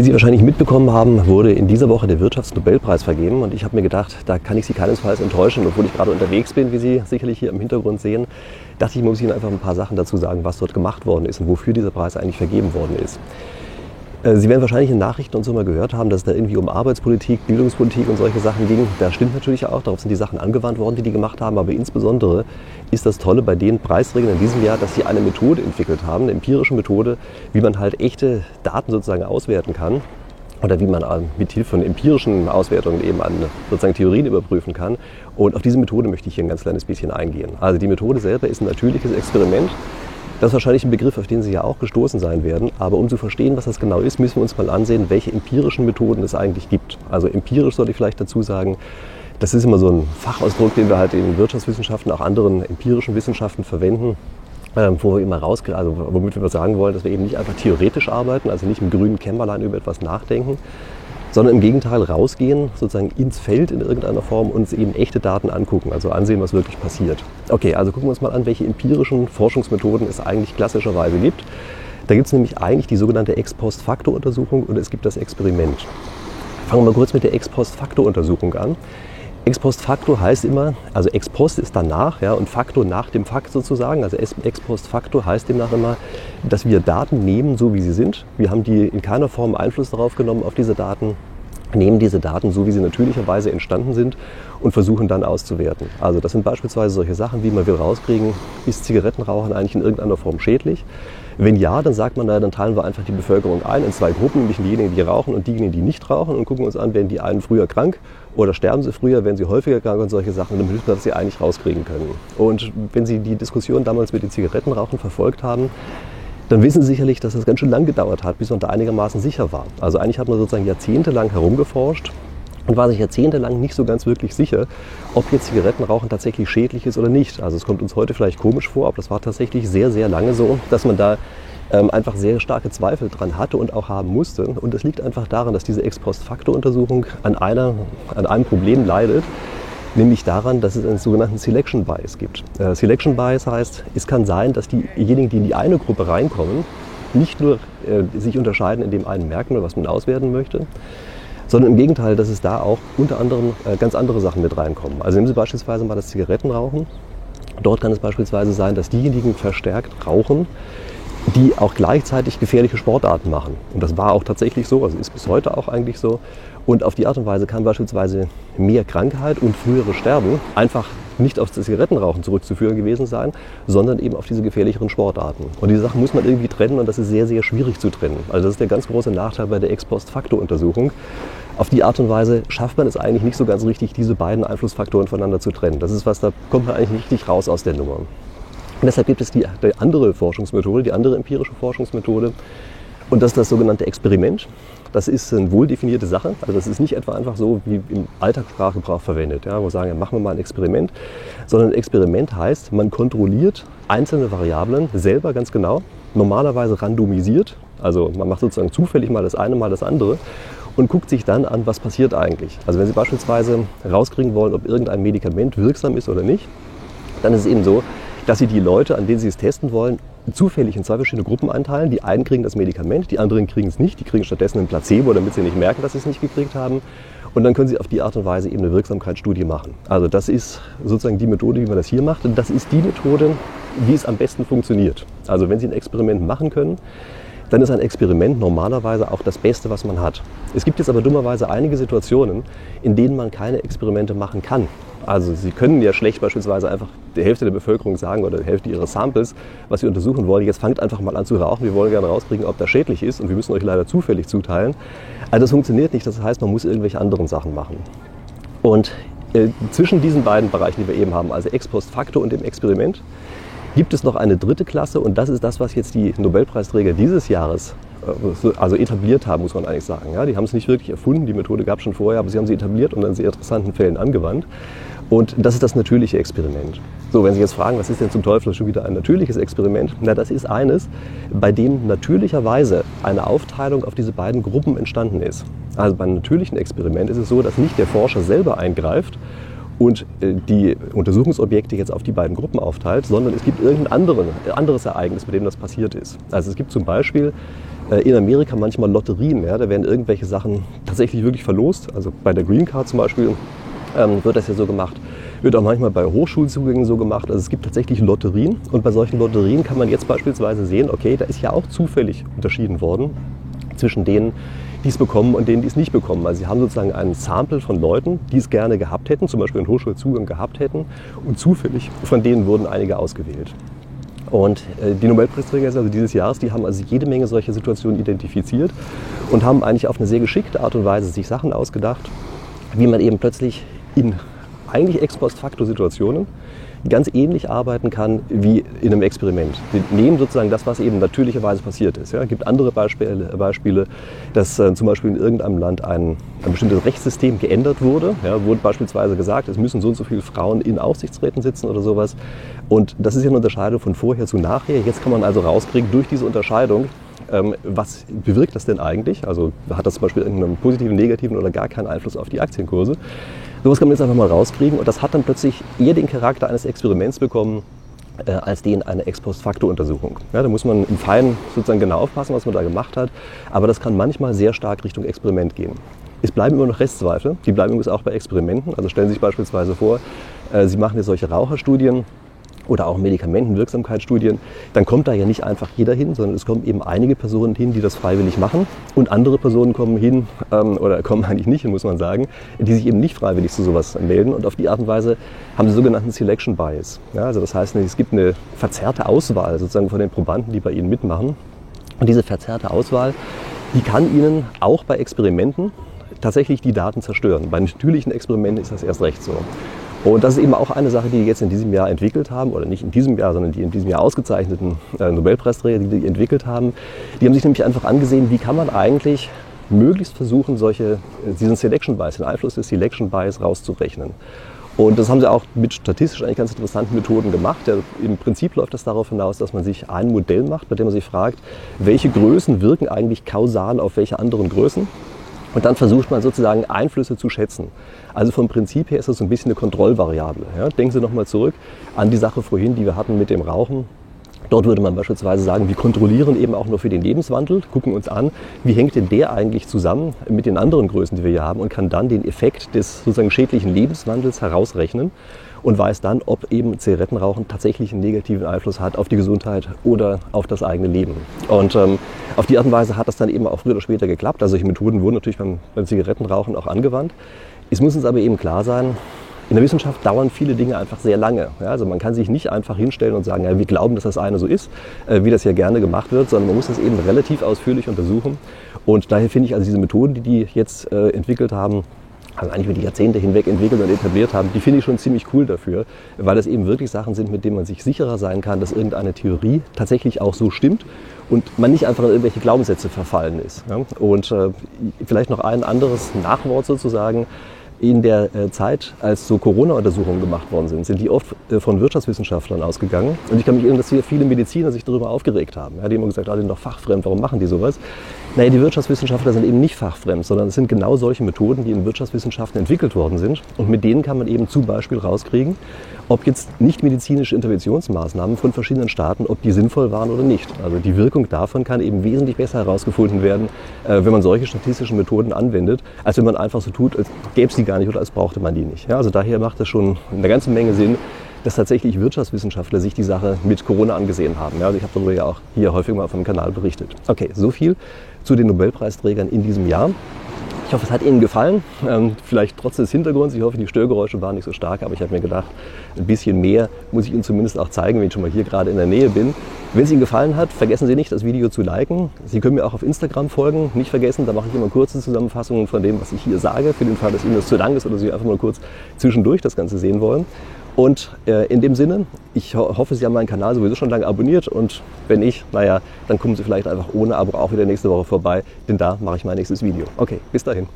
Wie Sie wahrscheinlich mitbekommen haben, wurde in dieser Woche der Wirtschaftsnobelpreis vergeben und ich habe mir gedacht, da kann ich Sie keinesfalls enttäuschen, obwohl ich gerade unterwegs bin, wie Sie sicherlich hier im Hintergrund sehen, dachte ich, muss Ihnen einfach ein paar Sachen dazu sagen, was dort gemacht worden ist und wofür dieser Preis eigentlich vergeben worden ist. Äh, Sie werden wahrscheinlich in Nachrichten und so mal gehört haben, dass es da irgendwie um Arbeitspolitik, Bildungspolitik und solche Sachen ging. Das stimmt natürlich auch, darauf sind die Sachen angewandt worden, die die gemacht haben. Aber insbesondere ist das Tolle bei den Preisträgern in diesem Jahr, dass sie eine Methode entwickelt haben, eine empirische Methode, wie man halt echte Daten sozusagen auswerten kann oder wie man mit Hilfe von empirischen Auswertungen eben an sozusagen Theorien überprüfen kann. Und auf diese Methode möchte ich hier ein ganz kleines bisschen eingehen. Also die Methode selber ist ein natürliches Experiment. Das ist wahrscheinlich ein Begriff, auf den Sie ja auch gestoßen sein werden. Aber um zu verstehen, was das genau ist, müssen wir uns mal ansehen, welche empirischen Methoden es eigentlich gibt. Also empirisch sollte ich vielleicht dazu sagen, das ist immer so ein Fachausdruck, den wir halt in Wirtschaftswissenschaften, auch anderen empirischen Wissenschaften verwenden, ähm, wo wir immer raus, also womit wir sagen wollen, dass wir eben nicht einfach theoretisch arbeiten, also nicht im grünen Kämmerlein über etwas nachdenken, sondern im Gegenteil rausgehen, sozusagen ins Feld in irgendeiner Form, uns eben echte Daten angucken, also ansehen, was wirklich passiert. Okay, also gucken wir uns mal an, welche empirischen Forschungsmethoden es eigentlich klassischerweise gibt. Da gibt es nämlich eigentlich die sogenannte Ex-Post-Facto-Untersuchung und es gibt das Experiment. Fangen wir mal kurz mit der Ex-Post-Facto-Untersuchung an. Ex post facto heißt immer, also ex post ist danach ja, und facto nach dem Fakt sozusagen. Also ex post facto heißt demnach immer, dass wir Daten nehmen, so wie sie sind. Wir haben die in keiner Form Einfluss darauf genommen, auf diese Daten, nehmen diese Daten so, wie sie natürlicherweise entstanden sind und versuchen dann auszuwerten. Also das sind beispielsweise solche Sachen, wie man will rauskriegen, ist Zigarettenrauchen eigentlich in irgendeiner Form schädlich? Wenn ja, dann sagt man, naja, dann teilen wir einfach die Bevölkerung ein in zwei Gruppen, nämlich diejenigen, die rauchen und diejenigen, die nicht rauchen und gucken uns an, werden die einen früher krank oder sterben sie früher, werden sie häufiger krank und solche Sachen. Man, dass sie eigentlich rauskriegen können. Und wenn Sie die Diskussion damals mit den Zigarettenrauchen verfolgt haben, dann wissen Sie sicherlich, dass das ganz schön lang gedauert hat, bis man da einigermaßen sicher war. Also eigentlich hat man sozusagen jahrzehntelang herumgeforscht und war sich jahrzehntelang nicht so ganz wirklich sicher, ob jetzt Zigarettenrauchen tatsächlich schädlich ist oder nicht. Also es kommt uns heute vielleicht komisch vor, aber das war tatsächlich sehr, sehr lange so, dass man da ähm, einfach sehr starke Zweifel dran hatte und auch haben musste. Und das liegt einfach daran, dass diese Ex-Post-Facto-Untersuchung an, an einem Problem leidet, nämlich daran, dass es einen sogenannten Selection Bias gibt. Äh, Selection Bias heißt, es kann sein, dass diejenigen, die in die eine Gruppe reinkommen, nicht nur äh, sich unterscheiden in dem einen Merkmal, was man auswerten möchte, sondern im Gegenteil, dass es da auch unter anderem äh, ganz andere Sachen mit reinkommen. Also nehmen Sie beispielsweise mal das Zigarettenrauchen. Dort kann es beispielsweise sein, dass diejenigen verstärkt rauchen, die auch gleichzeitig gefährliche Sportarten machen. Und das war auch tatsächlich so, also ist bis heute auch eigentlich so. Und auf die Art und Weise kann beispielsweise mehr Krankheit und frühere Sterben einfach nicht auf das Zigarettenrauchen zurückzuführen gewesen sein, sondern eben auf diese gefährlicheren Sportarten. Und diese Sachen muss man irgendwie trennen und das ist sehr, sehr schwierig zu trennen. Also das ist der ganz große Nachteil bei der Ex-Post-Facto-Untersuchung. Auf die Art und Weise schafft man es eigentlich nicht so ganz richtig, diese beiden Einflussfaktoren voneinander zu trennen. Das ist was, da kommt man eigentlich nicht richtig raus aus der Nummer. Und deshalb gibt es die, die andere Forschungsmethode, die andere empirische Forschungsmethode. Und das ist das sogenannte Experiment. Das ist eine wohl definierte Sache. Also das ist nicht etwa einfach so wie im Alltagssprachgebrauch verwendet, ja, wo wir sagen, ja, machen wir mal ein Experiment. Sondern ein Experiment heißt, man kontrolliert einzelne Variablen selber ganz genau, normalerweise randomisiert. Also man macht sozusagen zufällig mal das eine, mal das andere und guckt sich dann an, was passiert eigentlich. Also wenn Sie beispielsweise rauskriegen wollen, ob irgendein Medikament wirksam ist oder nicht, dann ist es eben so, dass sie die Leute, an denen sie es testen wollen, zufällig in zwei verschiedene Gruppen einteilen. Die einen kriegen das Medikament, die anderen kriegen es nicht. Die kriegen stattdessen ein Placebo, damit sie nicht merken, dass sie es nicht gekriegt haben. Und dann können Sie auf die Art und Weise eben eine Wirksamkeitsstudie machen. Also das ist sozusagen die Methode, wie man das hier macht. Und das ist die Methode, wie es am besten funktioniert. Also wenn Sie ein Experiment machen können, dann ist ein Experiment normalerweise auch das Beste, was man hat. Es gibt jetzt aber dummerweise einige Situationen, in denen man keine Experimente machen kann. Also Sie können ja schlecht beispielsweise einfach der Hälfte der Bevölkerung sagen oder der Hälfte Ihrer Samples, was Sie untersuchen wollen, jetzt fangt einfach mal an zu rauchen, wir wollen gerne rauskriegen, ob das schädlich ist und wir müssen euch leider zufällig zuteilen. Also das funktioniert nicht, das heißt, man muss irgendwelche anderen Sachen machen. Und äh, zwischen diesen beiden Bereichen, die wir eben haben, also Ex post facto und dem Experiment, gibt es noch eine dritte Klasse und das ist das, was jetzt die Nobelpreisträger dieses Jahres also etabliert haben, muss man eigentlich sagen. Ja, die haben es nicht wirklich erfunden, die Methode gab es schon vorher, aber sie haben sie etabliert und in sehr interessanten Fällen angewandt. Und das ist das natürliche Experiment. So, wenn Sie jetzt fragen, was ist denn zum Teufel schon wieder ein natürliches Experiment? Na, das ist eines, bei dem natürlicherweise eine Aufteilung auf diese beiden Gruppen entstanden ist. Also beim natürlichen Experiment ist es so, dass nicht der Forscher selber eingreift und äh, die Untersuchungsobjekte jetzt auf die beiden Gruppen aufteilt, sondern es gibt irgendein anderes Ereignis, bei dem das passiert ist. Also es gibt zum Beispiel äh, in Amerika manchmal Lotterien. Ja? Da werden irgendwelche Sachen tatsächlich wirklich verlost. Also bei der Green Card zum Beispiel ähm, wird das ja so gemacht. Wird auch manchmal bei Hochschulzugängen so gemacht. Also es gibt tatsächlich Lotterien. Und bei solchen Lotterien kann man jetzt beispielsweise sehen, okay, da ist ja auch zufällig unterschieden worden zwischen denen, die es bekommen und denen, die es nicht bekommen. Also sie haben sozusagen einen Sample von Leuten, die es gerne gehabt hätten, zum Beispiel einen Hochschulzugang gehabt hätten. Und zufällig von denen wurden einige ausgewählt. Und äh, die Nobelpreisträger also dieses Jahres, die haben also jede Menge solcher Situationen identifiziert und haben eigentlich auf eine sehr geschickte Art und Weise sich Sachen ausgedacht, wie man eben plötzlich in eigentlich ex post facto Situationen ganz ähnlich arbeiten kann wie in einem Experiment. Wir nehmen sozusagen das, was eben natürlicherweise passiert ist. Ja. Es gibt andere Beispiele, Beispiele dass äh, zum Beispiel in irgendeinem Land ein, ein bestimmtes Rechtssystem geändert wurde. Ja, wurde beispielsweise gesagt, es müssen so und so viele Frauen in Aufsichtsräten sitzen oder sowas. Und das ist ja eine Unterscheidung von vorher zu nachher. Jetzt kann man also rauskriegen durch diese Unterscheidung, ähm, was bewirkt das denn eigentlich? Also hat das zum Beispiel irgendeinen positiven, negativen oder gar keinen Einfluss auf die Aktienkurse? Sowas kann man jetzt einfach mal rauskriegen und das hat dann plötzlich eher den Charakter eines Experiments bekommen, äh, als den einer Ex-Post-Facto-Untersuchung. Ja, da muss man im Feinen sozusagen genau aufpassen, was man da gemacht hat, aber das kann manchmal sehr stark Richtung Experiment gehen. Es bleiben immer noch Restzweifel, die bleiben übrigens auch bei Experimenten. Also stellen Sie sich beispielsweise vor, äh, Sie machen jetzt solche Raucherstudien oder auch Medikamentenwirksamkeitsstudien, dann kommt da ja nicht einfach jeder hin, sondern es kommen eben einige Personen hin, die das freiwillig machen und andere Personen kommen hin, ähm, oder kommen eigentlich nicht hin, muss man sagen, die sich eben nicht freiwillig zu sowas melden und auf die Art und Weise haben sie sogenannten Selection Bias. Ja, also das heißt, es gibt eine verzerrte Auswahl sozusagen von den Probanden, die bei ihnen mitmachen und diese verzerrte Auswahl, die kann ihnen auch bei Experimenten tatsächlich die Daten zerstören. Bei natürlichen Experimenten ist das erst recht so. Und das ist eben auch eine Sache, die die jetzt in diesem Jahr entwickelt haben, oder nicht in diesem Jahr, sondern die in diesem Jahr ausgezeichneten äh, Nobelpreisträger, die die entwickelt haben. Die haben sich nämlich einfach angesehen, wie kann man eigentlich möglichst versuchen, solche, äh, diesen Selection Bias, den Einfluss des Selection Bias rauszurechnen. Und das haben sie auch mit statistisch eigentlich ganz interessanten Methoden gemacht. Ja, Im Prinzip läuft das darauf hinaus, dass man sich ein Modell macht, bei dem man sich fragt, welche Größen wirken eigentlich kausal auf welche anderen Größen. Und dann versucht man sozusagen Einflüsse zu schätzen. Also vom Prinzip her ist das so ein bisschen eine Kontrollvariable. Ja, denken Sie nochmal zurück an die Sache vorhin, die wir hatten mit dem Rauchen. Dort würde man beispielsweise sagen, wir kontrollieren eben auch nur für den Lebenswandel, gucken uns an, wie hängt denn der eigentlich zusammen mit den anderen Größen, die wir hier haben und kann dann den Effekt des sozusagen schädlichen Lebenswandels herausrechnen und weiß dann, ob eben Zigarettenrauchen tatsächlich einen negativen Einfluss hat auf die Gesundheit oder auf das eigene Leben. Und ähm, auf die Art und Weise hat das dann eben auch früher oder später geklappt. Also solche Methoden wurden natürlich beim, beim Zigarettenrauchen auch angewandt. Es muss uns aber eben klar sein, in der Wissenschaft dauern viele Dinge einfach sehr lange. Ja, also man kann sich nicht einfach hinstellen und sagen, ja, wir glauben, dass das eine so ist, äh, wie das ja gerne gemacht wird, sondern man muss das eben relativ ausführlich untersuchen. Und daher finde ich also diese Methoden, die die jetzt äh, entwickelt haben, also eigentlich über die Jahrzehnte hinweg entwickelt und etabliert haben, die finde ich schon ziemlich cool dafür, weil das eben wirklich Sachen sind, mit denen man sich sicherer sein kann, dass irgendeine Theorie tatsächlich auch so stimmt und man nicht einfach in irgendwelche Glaubenssätze verfallen ist. Und äh, vielleicht noch ein anderes Nachwort sozusagen in der äh, Zeit, als so Corona-Untersuchungen gemacht worden sind, sind die oft äh, von Wirtschaftswissenschaftlern ausgegangen. Und ich kann mich erinnern, dass hier viele Mediziner sich darüber aufgeregt haben. Ja, die haben immer gesagt, ah, die sind doch fachfremd, warum machen die sowas? Naja, die Wirtschaftswissenschaftler sind eben nicht fachfremd, sondern es sind genau solche Methoden, die in Wirtschaftswissenschaften entwickelt worden sind. Und mit denen kann man eben zum Beispiel rauskriegen, ob jetzt nicht medizinische Interventionsmaßnahmen von verschiedenen Staaten, ob die sinnvoll waren oder nicht. Also die Wirkung davon kann eben wesentlich besser herausgefunden werden, äh, wenn man solche statistischen Methoden anwendet, als wenn man einfach so tut, als gäbe es die gar nicht oder als brauchte man die nicht. Ja, also daher macht das schon eine ganze Menge Sinn, dass tatsächlich Wirtschaftswissenschaftler sich die Sache mit Corona angesehen haben. Ja, also ich habe darüber ja auch hier häufig mal auf dem Kanal berichtet. Okay, so viel zu den Nobelpreisträgern in diesem Jahr. Ich hoffe, es hat Ihnen gefallen. Ähm, vielleicht trotz des Hintergrunds. Ich hoffe, die Störgeräusche waren nicht so stark, aber ich habe mir gedacht, ein bisschen mehr muss ich Ihnen zumindest auch zeigen, wenn ich schon mal hier gerade in der Nähe bin. Wenn es Ihnen gefallen hat, vergessen Sie nicht, das Video zu liken. Sie können mir auch auf Instagram folgen. Nicht vergessen, da mache ich immer kurze Zusammenfassungen von dem, was ich hier sage, für den Fall, dass Ihnen das zu lang ist oder Sie einfach mal kurz zwischendurch das Ganze sehen wollen. Und äh, in dem Sinne, ich ho hoffe, Sie haben meinen Kanal sowieso schon lange abonniert und wenn nicht, naja, dann kommen Sie vielleicht einfach ohne Abo auch wieder nächste Woche vorbei, denn da mache ich mein nächstes Video. Okay, bis dahin.